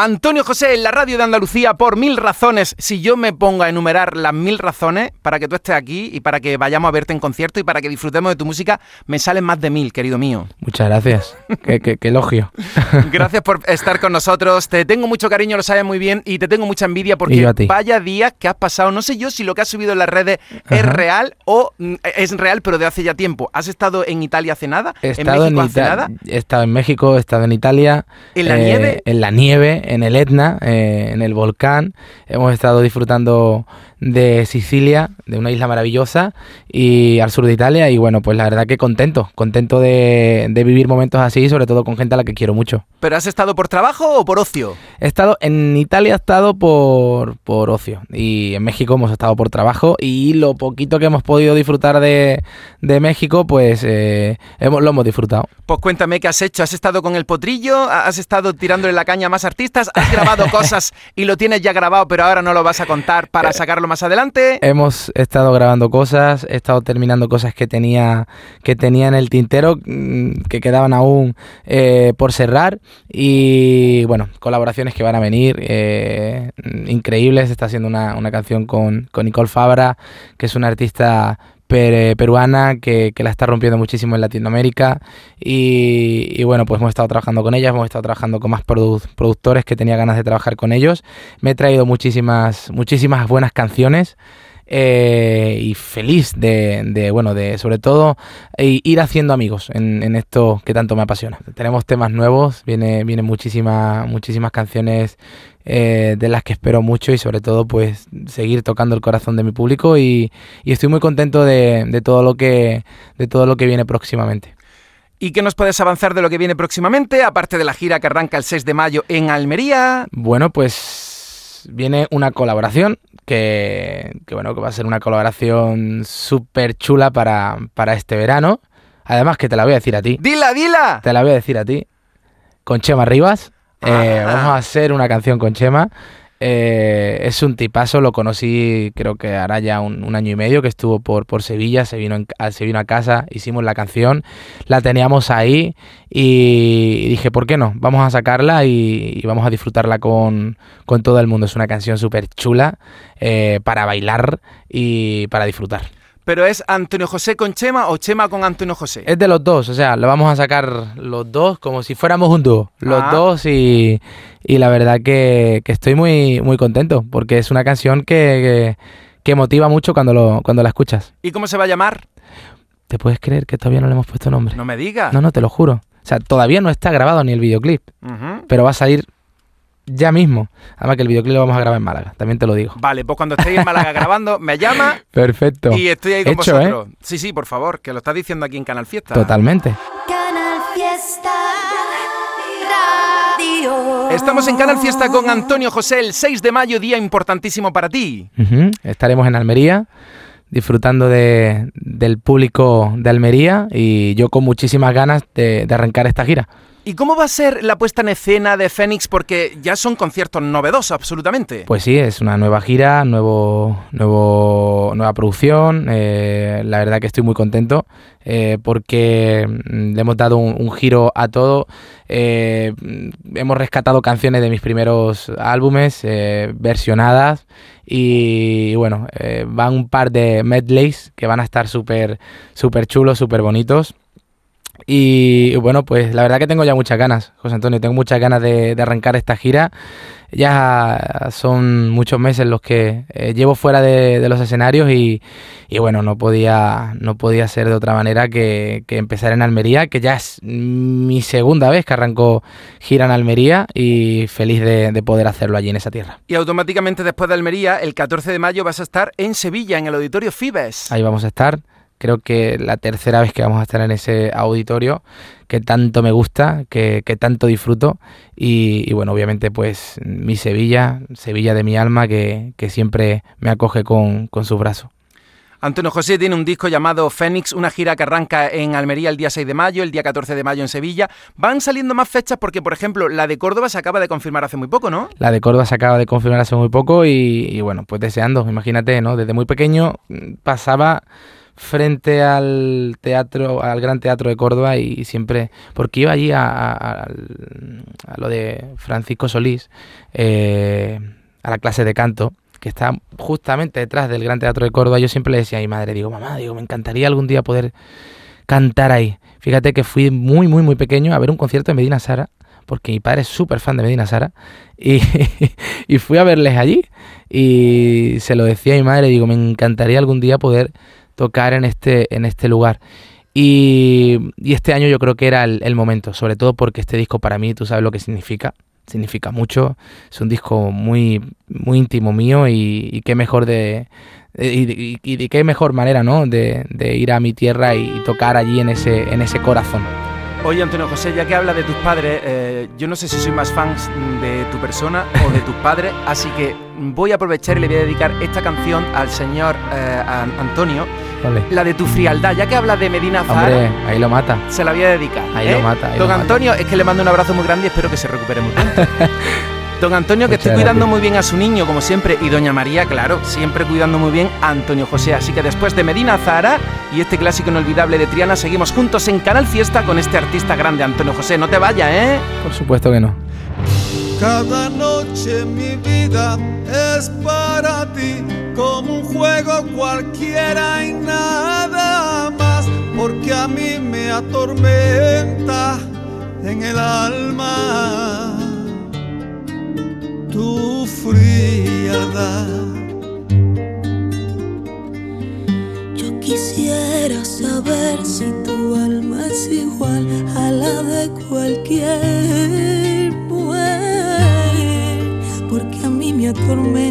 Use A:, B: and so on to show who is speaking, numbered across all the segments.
A: Antonio José en la radio de Andalucía por mil razones. Si yo me pongo a enumerar las mil razones para que tú estés aquí y para que vayamos a verte en concierto y para que disfrutemos de tu música, me salen más de mil, querido mío.
B: Muchas gracias. qué, elogio.
A: Gracias por estar con nosotros. Te tengo mucho cariño, lo sabes muy bien, y te tengo mucha envidia porque vaya días que has pasado. No sé yo si lo que has subido en las redes es real o mm, es real, pero de hace ya tiempo. ¿Has estado en Italia hace nada?
B: He estado ¿En México hace nada? He estado en México, he estado en Italia.
A: ¿En la nieve? Eh,
B: en la nieve en el Etna, eh, en el volcán. Hemos estado disfrutando de Sicilia, de una isla maravillosa, y al sur de Italia. Y bueno, pues la verdad que contento, contento de, vivir momentos así, sobre todo con gente a la que quiero mucho.
A: ¿Pero has estado por trabajo o por ocio?
B: He estado, en Italia he estado por, por ocio, y en México hemos estado por trabajo, y lo poquito que hemos podido disfrutar de, México, pues eh, hemos, lo hemos disfrutado.
A: Pues cuéntame qué has hecho. ¿Has estado con el potrillo? ¿Has estado tirándole la caña a más artistas? ¿Has grabado cosas y lo tienes ya grabado, pero ahora no lo vas a contar para eh, sacarlo más adelante.
B: Hemos estado grabando cosas, he estado terminando cosas que tenía, que tenía en el tintero, mm, que quedaban aún eh, por cerrar. Y bueno, colaboraciones que van a venir eh, increíbles. Está haciendo una, una canción con, con Nicole Fabra, que es una artista peruana que, la está rompiendo muchísimo en Latinoamérica y, bueno, pues hemos estado trabajando con ellas, hemos estado trabajando con más productores que tenía ganas de trabajar con ellos. Me he traído muchísimas, muchísimas buenas canciones. Eh, y feliz de, bueno, de sobre todo ir haciendo amigos en, esto que tanto me apasiona. Tenemos temas nuevos, viene, vienen muchísimas, muchísimas canciones eh, de las que espero mucho y sobre todo pues seguir tocando el corazón de mi público y, estoy muy contento de, todo lo que, de todo lo que viene próximamente.
A: ¿Y qué nos puedes avanzar de lo que viene próximamente, aparte de la gira que arranca el 6 de mayo en Almería?
B: Bueno, pues viene una colaboración que, bueno, que va a ser una colaboración súper chula para, para este verano. Además que te la voy a decir a ti.
A: ¡Dila, dila!
B: Te la voy a decir a ti. Con Chema Rivas. Eh, vamos a hacer una canción con Chema. Eh, es un tipazo, lo conocí creo que hará ya un, año y medio que estuvo por, por Sevilla, se vino, se vino a casa, hicimos la canción, la teníamos ahí y, dije, ¿por qué no? Vamos a sacarla y, vamos a disfrutarla con, todo el mundo. Es una canción súper chula eh, para bailar y para disfrutar.
A: ¿Pero es Antonio José con Chema o Chema con Antonio José?
B: Es de los dos, o sea, lo vamos a sacar los dos como si fuéramos un dúo. Los ah. dos y, la verdad que, estoy muy, muy contento porque es una canción que, que, motiva mucho cuando, lo, cuando la escuchas.
A: ¿Y cómo se va a llamar?
B: ¿Te puedes creer que todavía no le hemos puesto nombre?
A: No me digas.
B: No, no, te lo juro. O sea, todavía no está grabado ni el videoclip, pero va a salir ya mismo. Además que el videoclip lo vamos a grabar en Málaga, también te lo digo.
A: Vale, pues cuando estéis en Málaga grabando, me llama.
B: Perfecto.
A: Y estoy ahí con vosotros. ¿eh? Sí, sí, por favor, que lo estás diciendo aquí en Canal Fiesta.
B: Totalmente.
C: Canal Fiesta.
A: Estamos en Canal Fiesta con Antonio José el 6 de mayo, día importantísimo para ti.
B: Estaremos en Almería disfrutando de, del público de Almería y yo con muchísimas ganas de arrancar esta gira.
A: ¿Y cómo va a ser la puesta en escena de Fénix? Porque ya son conciertos novedosos, absolutamente.
B: Pues sí, es una nueva gira, nuevo, nuevo, nueva producción. Eh, la verdad que estoy muy contento eh, porque mm, le hemos dado un, giro a todo. Eh, hemos rescatado canciones de mis primeros álbumes, versionadas. Y, bueno, van un par de medleys que van a estar súper súper chulos, súper bonitos. Y bueno, pues la verdad que tengo ya muchas ganas, José Antonio, tengo muchas ganas de, arrancar esta gira. Ya son muchos meses los que eh, llevo fuera de, los escenarios y, bueno, no podía, no podía ser de otra manera que, empezar en Almería, que ya es mi segunda vez que arranco gira en Almería y feliz de, de poder hacerlo allí en esa tierra.
A: Y automáticamente después de Almería, el 14 de mayo vas a estar en Sevilla, en el Auditorio Fibes.
B: Ahí vamos a estar creo que la tercera vez que vamos a estar en ese auditorio que tanto me gusta, que, tanto disfruto y, bueno, obviamente pues mi Sevilla, Sevilla de mi alma que, siempre me acoge con, con sus brazos.
A: Antonio José tiene un disco llamado Fénix, una gira que arranca en Almería el día 6 de mayo, el día 14 de mayo en Sevilla. Van saliendo más fechas porque, por ejemplo, la de Córdoba se acaba de confirmar hace muy poco, ¿no?
B: La de Córdoba se acaba de confirmar hace muy poco y, y bueno, pues deseando, imagínate, ¿no? Desde muy pequeño mm, pasaba frente al teatro, al Gran Teatro de Córdoba y siempre, porque iba allí a, lo de Francisco Solís, eh, a la clase de canto, que está justamente detrás del Gran Teatro de Córdoba, yo siempre le decía a mi madre, digo, mamá, digo, me encantaría algún día poder cantar ahí. Fíjate que fui muy, muy, muy pequeño a ver un concierto de Medina Sara, porque mi padre es súper fan de Medina Sara, y, y, fui a verles allí y se lo decía a mi madre, digo, me encantaría algún día poder tocar en este, en este lugar. Y, este año yo creo que era el, momento, sobre todo porque este disco para mí, tú sabes lo que significa, significa mucho, es un disco muy, muy íntimo mío y, qué mejor de, y, qué mejor manera, ¿no? De, de, ir a mi tierra y tocar allí en ese, en ese corazón.
A: Oye, Antonio José, ya que habla de tus padres, eh, yo no sé si soy más fan de tu persona o de tus padres, así que voy a aprovechar y le voy a dedicar esta canción al señor eh, Antonio, la de tu frialdad. Ya que habla de Medina Zahara,
B: Hombre, ahí lo mata.
A: Se la voy a dedicar.
B: Ahí lo ¿eh? mata.
A: Don Antonio, es que le mando un abrazo muy grande y espero que se recupere muy pronto. Don Antonio, que esté cuidando muy bien a su niño, como siempre. Y Doña María, claro, siempre cuidando muy bien a Antonio José. Así que después de Medina Zahara y este clásico inolvidable de Triana, seguimos juntos en Canal Fiesta con este artista grande, Antonio José. No te vayas, ¿eh?
B: Por supuesto que no.
D: Cada noche mi vida es para ti, como un juego cualquiera y nada más, porque a mí me atormenta en el alma tu frialdad.
E: Yo quisiera saber si tu alma es igual a la de cualquier mujer, porque a mí me atormenta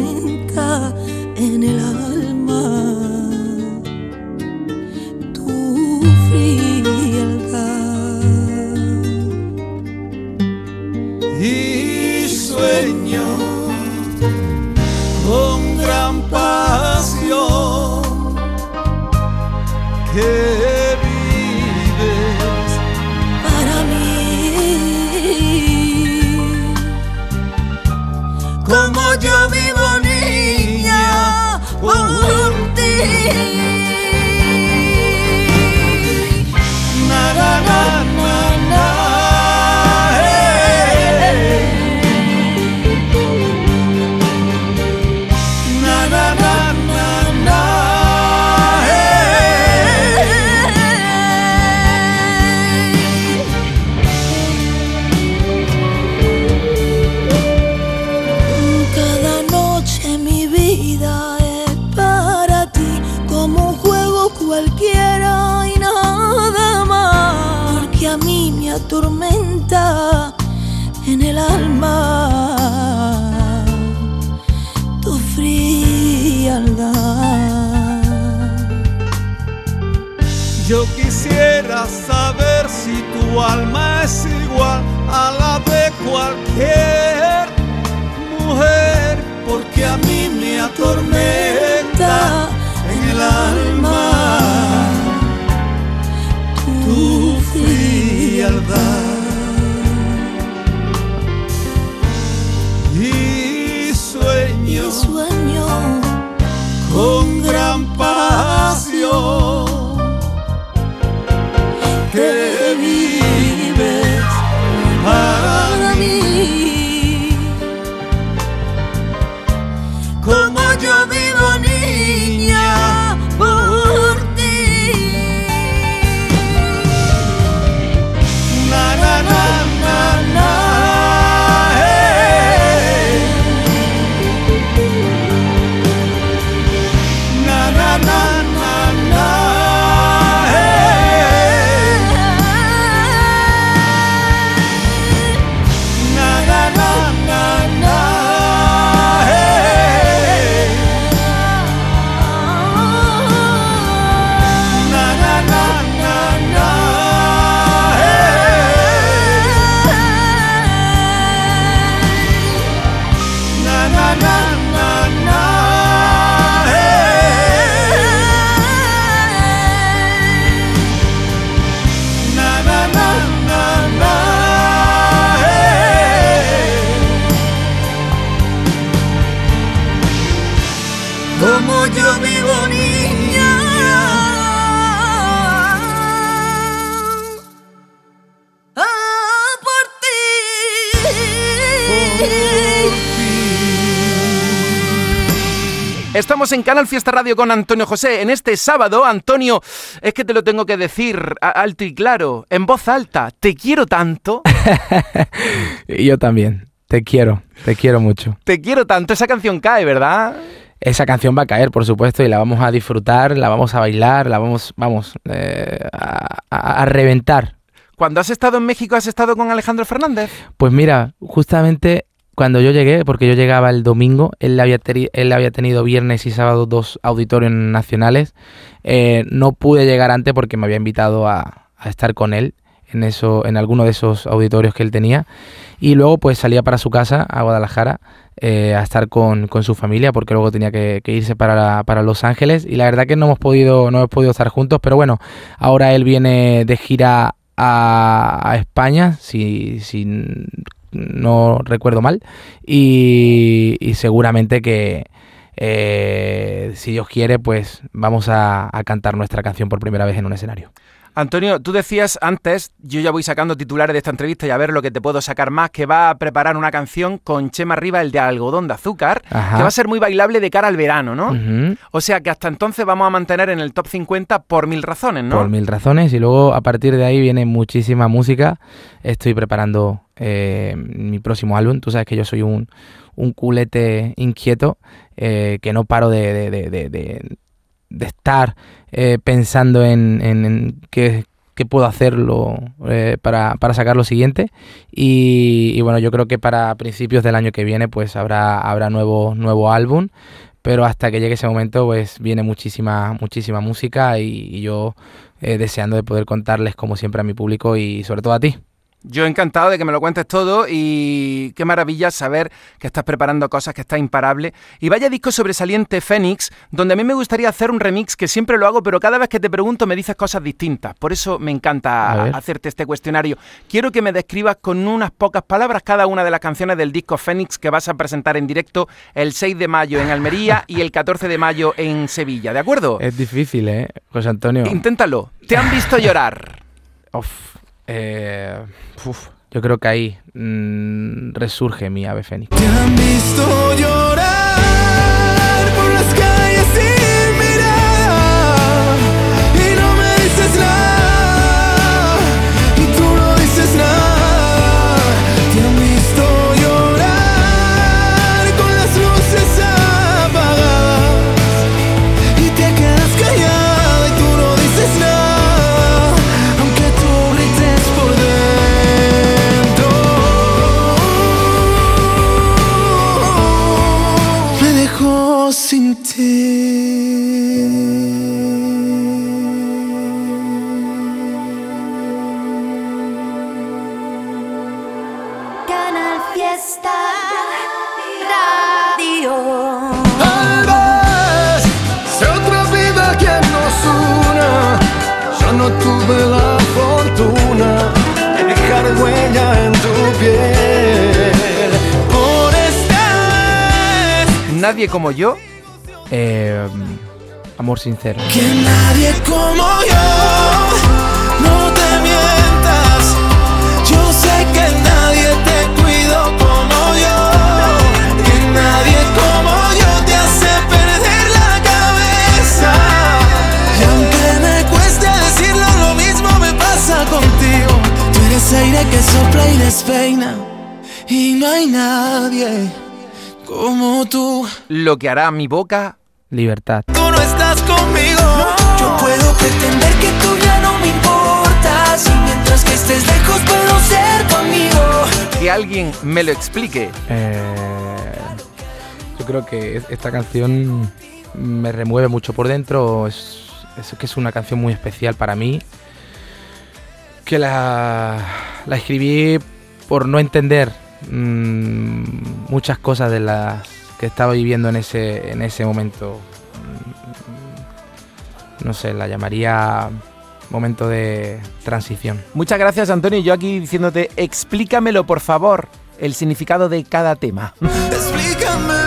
E: frialdad.
A: Estamos en Canal Fiesta Radio con Antonio José. En este sábado, Antonio, es que te lo tengo que decir alto y claro, en voz alta, te quiero tanto.
B: y yo también, te quiero, te quiero mucho.
A: Te quiero tanto, esa canción cae, ¿verdad?
B: Esa canción va a caer, por supuesto, y la vamos a disfrutar, la vamos a bailar, la vamos, vamos, eh, a reventar.
A: Cuando has estado en México, ¿has estado con Alejandro Fernández?
B: Pues mira, justamente cuando yo llegué, porque yo llegaba el domingo, él había, él había tenido viernes y sábado dos auditorios nacionales. Eh, no pude llegar antes porque me había invitado a, estar con él en, eso, en alguno de esos auditorios que él tenía. Y luego pues salía para su casa, a Guadalajara, eh, a estar con, su familia, porque luego tenía que, irse para, Los Ángeles. Y la verdad que no hemos podido, no hemos podido estar juntos, pero bueno, ahora él viene de gira a, España, si, si no recuerdo mal, y, seguramente que eh, si Dios quiere, pues vamos a cantar nuestra canción por primera vez en un escenario.
A: Antonio, tú decías antes, yo ya voy sacando titulares de esta entrevista y a ver lo que te puedo sacar más, que va a preparar una canción con Chema Riva, el de algodón de azúcar, que va a ser muy bailable de cara al verano, ¿no? O sea que hasta entonces vamos a mantener en el top 50 por mil razones, ¿no?
B: Por mil razones y luego a partir de ahí viene muchísima música. Estoy preparando eh, mi próximo álbum. Tú sabes que yo soy un, culete inquieto eh, que no paro de, de estar eh, pensando en, en, qué, puedo hacerlo eh, para, para, sacar lo siguiente. Y, bueno, yo creo que para principios del año que viene pues habrá, habrá nuevo, nuevo álbum. Pero hasta que llegue ese momento pues viene muchísima, muchísima música y, yo eh, deseando de poder contarles como siempre a mi público y sobre todo a ti.
A: Yo encantado de que me lo cuentes todo y qué maravilla saber que estás preparando cosas, que estás imparable. Y vaya disco sobresaliente Fénix, donde a mí me gustaría hacer un remix que siempre lo hago, pero cada vez que te pregunto me dices cosas distintas. Por eso me encanta hacerte este cuestionario. Quiero que me describas con unas pocas palabras cada una de las canciones del disco Fénix que vas a presentar en directo el 6 de mayo en Almería y el 14 de mayo en Sevilla, ¿de acuerdo?
B: Es difícil, ¿eh, José Antonio?
A: Inténtalo. ¿Te han visto llorar?
B: Uf. Eh, yo creo que ahí mm, resurge mi ave fénix.
D: Te han visto llorar piel. Por esta vez
A: Nadie como yo.
B: Eh, amor sincero.
D: que nadie como yo. No te mientas. Yo sé que nadie te cuidó como yo. Que nadie como yo te hace perder la cabeza. Y aunque me cueste decirlo, lo mismo me pasa contigo. Eres aire que sopla y despeina. Y no hay nadie como tú.
A: Lo que hará mi boca
B: Libertad.
D: Tú no estás conmigo. Yo puedo pretender que tú ya no me importas. Y mientras que estés lejos, puedo ser tu amigo.
A: que alguien me lo explique.
B: Eh, yo creo que es- esta canción me remueve mucho por dentro. Es, es que es una canción muy especial para mí. Que la, la escribí por no entender mm, muchas cosas de las que estaba viviendo en ese, en ese momento. Mm, No sé, la llamaría momento de transición.
A: Muchas gracias, Antonio. Y yo aquí diciéndote, explícamelo, por favor, el significado de cada tema.
D: Explícamelo,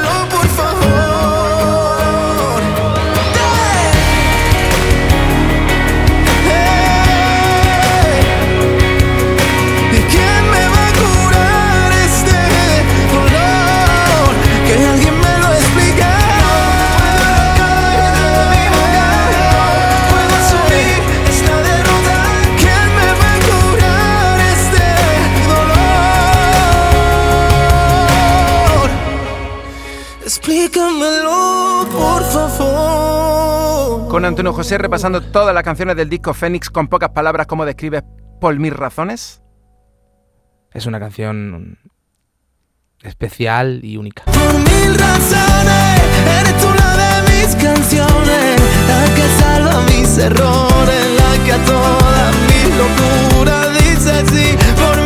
A: Con Antonio José repasando todas las canciones del disco Fénix con pocas palabras, ¿cómo describes por mis razones?
B: Es una canción especial y única.
D: Por mil razones, eres una de mis canciones, la que salva mis errores, la que a todas mis locuras dice sí. Por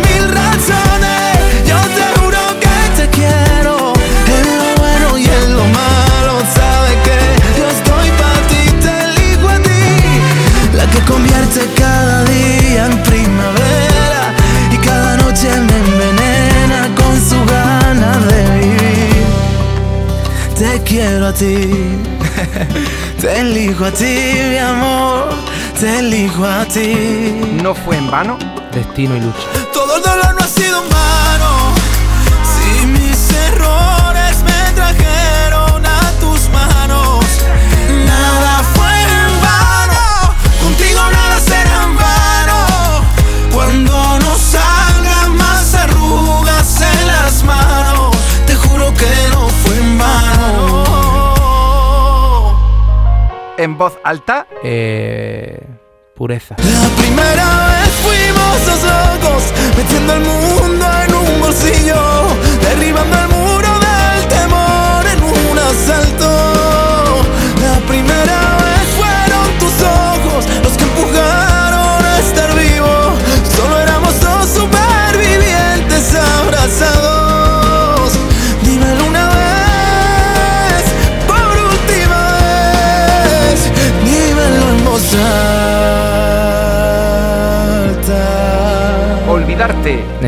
D: que convierte cada día en primavera y cada noche me envenena con su ganas de vivir. Te quiero a ti, te elijo a ti, mi amor, te elijo a ti.
A: ¿No fue en vano?
B: Destino y lucha.
D: Todo el dolor no ha sido en vano. En
A: voz alta,
B: Eh, pureza.
D: La primera vez fuimos dos locos, metiendo el mundo en un bolsillo, derribando el muro del temor en un asalto.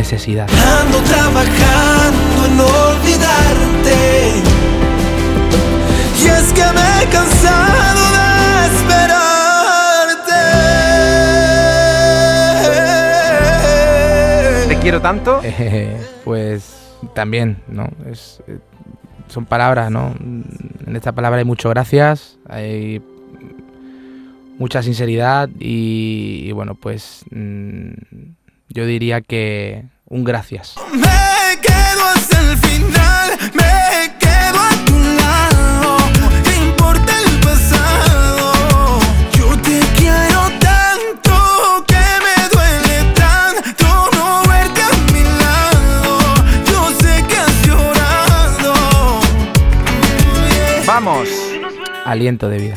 B: Necesidad.
D: Ando trabajando en olvidarte. Y es que me he cansado de esperarte.
A: Te quiero tanto.
B: Eh, pues también, ¿no? Es, eh, son palabras, ¿no? En esta palabra hay mucho gracias, hay mucha sinceridad y, y bueno, pues mm, yo diría que un gracias.
D: Me quedo hasta el final, me quedo a tu lado. Te importa el pasado. Yo te quiero tanto que me duele tanto no verte a mi lado. Yo sé que has llorado.
A: Vamos.
B: Aliento de vida.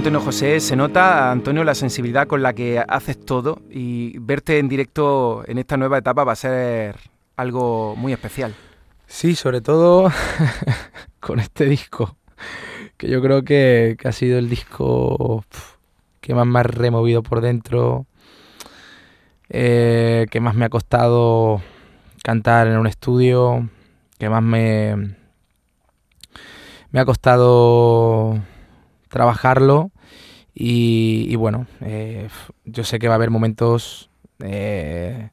A: Antonio José se nota, Antonio, la sensibilidad con la que haces todo y verte en directo en esta nueva etapa va a ser algo muy especial.
B: Sí, sobre todo con este disco, que yo creo que, ha sido el disco que más me ha removido por dentro, eh, que más me ha costado cantar en un estudio, que más me, me ha costado trabajarlo y, bueno, eh, yo sé que va a haber momentos eh,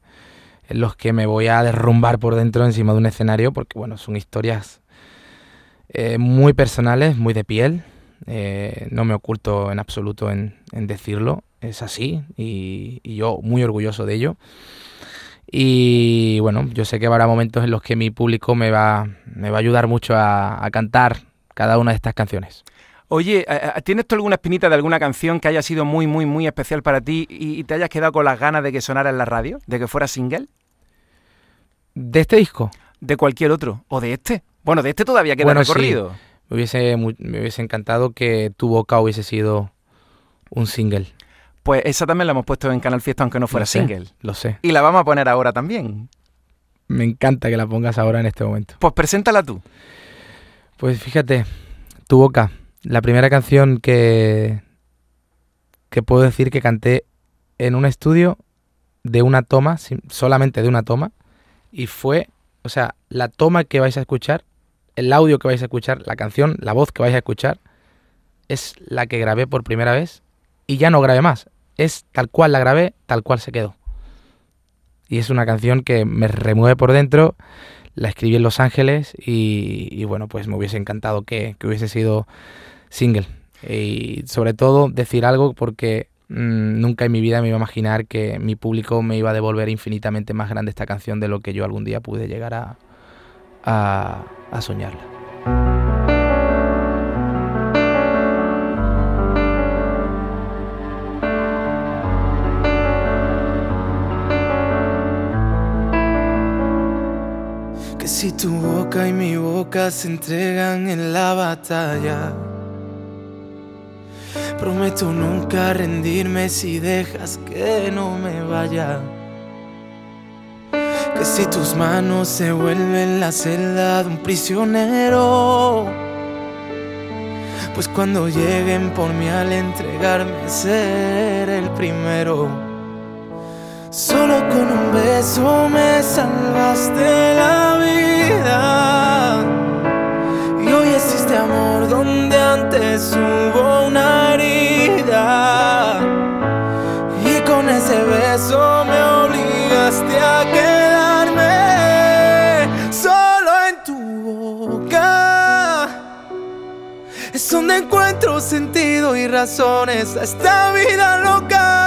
B: en los que me voy a derrumbar por dentro encima de un escenario, porque bueno, son historias eh, muy personales, muy de piel. no me oculto en absoluto en, decirlo, es así y, yo muy orgulloso de ello. Y bueno, yo sé que habrá momentos en los que mi público me va, me va a ayudar mucho a cantar cada una de estas canciones.
A: Oye, ¿tienes tú alguna espinita de alguna canción que haya sido muy, muy, muy especial para ti y, te hayas quedado con las ganas de que sonara en la radio? ¿De que fuera single?
B: De este disco,
A: de cualquier otro, o de este. Bueno, de este todavía queda recorrido.
B: Me, hubiese, me hubiese encantado que tu boca hubiese sido un single.
A: Pues esa también la hemos puesto en Canal Fiesta, aunque no fuera single.
B: Lo sé.
A: Y la vamos a poner ahora también.
B: Me encanta que la pongas ahora en este momento.
A: Pues preséntala tú.
B: Pues fíjate, Tu Boca, la primera canción que, que puedo decir que canté en un estudio de una toma, solamente de una toma, y fue, o sea, la toma que vais a escuchar, el audio que vais a escuchar, la canción, la voz que vais a escuchar, es la que grabé por primera vez y ya no grabé más. Es tal cual la grabé, tal cual se quedó. Y es una canción que me remueve por dentro. La escribí en Los Ángeles y, bueno, pues me hubiese encantado que, hubiese sido single. Y sobre todo decir algo porque mm, nunca en mi vida me iba a imaginar que mi público me iba a devolver infinitamente más grande esta canción de lo que yo algún día pude llegar a, a, a soñarla.
D: Si tu boca y mi boca se entregan en la batalla. Prometo nunca rendirme si dejas que no me vaya. Que si tus manos se vuelven la celda de un prisionero. Pues cuando lleguen por mí al entregarme ser el primero. Solo con un beso me salvaste la vida. Y hoy existe amor donde antes hubo una herida. Y con ese beso me obligaste a quedarme solo en tu boca. Es donde encuentro sentido y razones a esta vida loca.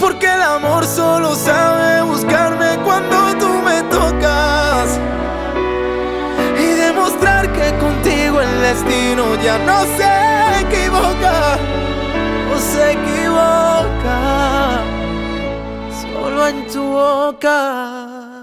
D: Porque el amor solo sabe buscarme cuando tú me tocas. Y demostrar que contigo el destino ya no se equivoca. No se equivoca. Solo en tu boca.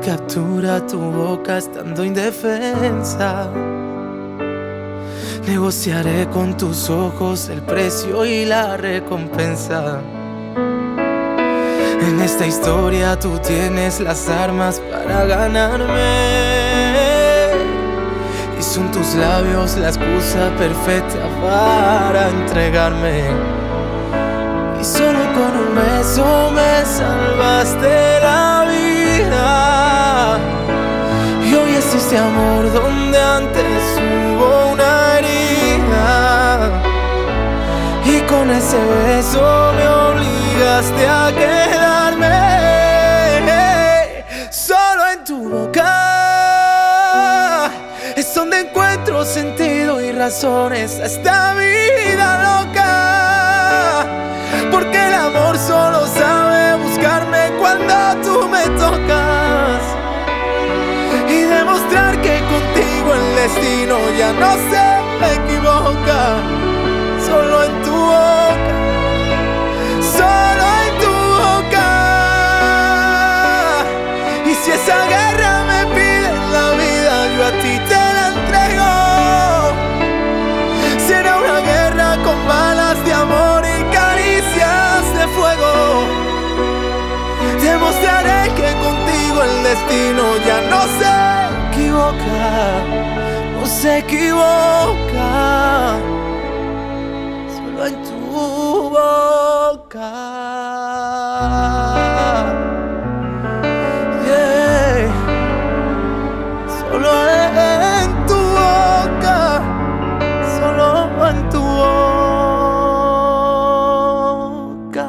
D: Captura tu boca estando indefensa. Negociaré con tus ojos el precio y la recompensa. En esta historia tú tienes las armas para ganarme. Y son tus labios la excusa perfecta para entregarme. Y solo con un beso me salvaste la existe amor donde antes hubo una herida. Y con ese beso me obligaste a quedarme solo en tu boca. Es donde encuentro sentido y razones a esta vida loca. Porque el amor solo sabe buscarme cuando tú me tocas destino ya no se equivoca. Solo en tu boca, solo en tu boca. Y si esa guerra me pide la vida, yo a ti te la entrego. Será una guerra con balas de amor y caricias de fuego. Demostraré que contigo el destino ya no se no se equivoca, solo en tu boca. Solo en tu boca, solo en tu boca.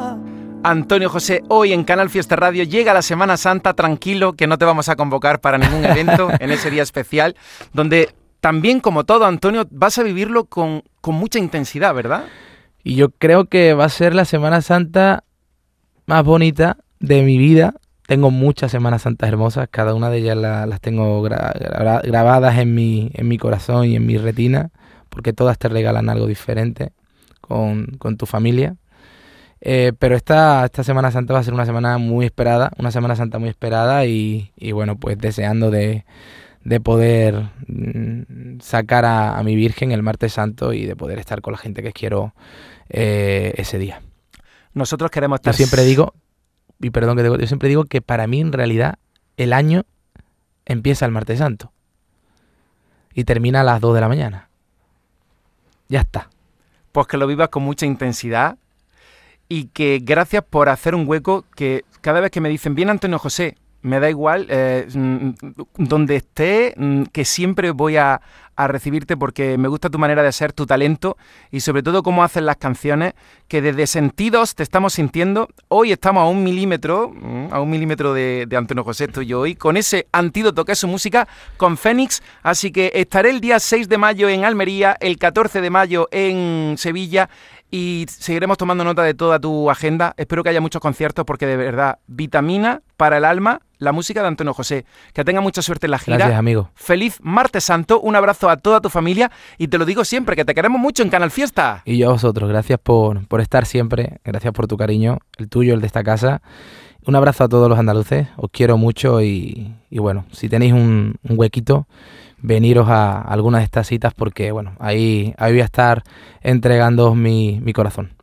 A: Antonio José, hoy en Canal Fiesta Radio llega la Semana Santa, tranquilo, que no te vamos a convocar para ningún evento en ese día especial, donde también como todo, Antonio, vas a vivirlo con, mucha intensidad, ¿verdad?
B: Y yo creo que va a ser la Semana Santa más bonita de mi vida, tengo muchas Semanas Santas hermosas, cada una de ellas las tengo grabadas en mi, en mi corazón y en mi retina, porque todas te regalan algo diferente con, con tu familia. Eh, pero esta, esta Semana Santa va a ser una semana muy esperada, una Semana Santa muy esperada y, y bueno, pues deseando de, de poder mm, sacar a, mi Virgen el martes santo y de poder estar con la gente que quiero eh, ese día.
A: Nosotros queremos estar...
B: Yo siempre digo, y perdón que te, yo siempre digo que para mí en realidad el año empieza el martes santo y termina a las 2 de la mañana. Ya está.
A: Pues que lo vivas con mucha intensidad y que gracias por hacer un hueco que cada vez que me dicen, bien Antonio José, me da igual, eh, mm, donde esté, mm, que siempre voy a, recibirte porque me gusta tu manera de ser, tu talento y sobre todo cómo haces las canciones, que desde sentidos te estamos sintiendo. Hoy estamos a un milímetro, mm, a un milímetro de, de Antonio José, estoy yo hoy, con ese antídoto que es su música, con Fénix. Así que estaré el día 6 de mayo en Almería, el 14 de mayo en Sevilla y seguiremos tomando nota de toda tu agenda. Espero que haya muchos conciertos porque de verdad, vitamina para el alma, la música de Antonio José. Que tenga mucha suerte en la gira.
B: Gracias, amigo.
A: Feliz martes santo, un abrazo a toda tu familia y te lo digo siempre, que te queremos mucho en Canal Fiesta.
B: Y yo a vosotros, gracias por, por estar siempre, gracias por tu cariño, el tuyo, el de esta casa. Un abrazo a todos los andaluces, os quiero mucho y, bueno, si tenéis un, un huequito, veniros a algunas de estas citas porque, bueno, ahí, ahí voy a estar entregando mi, mi corazón.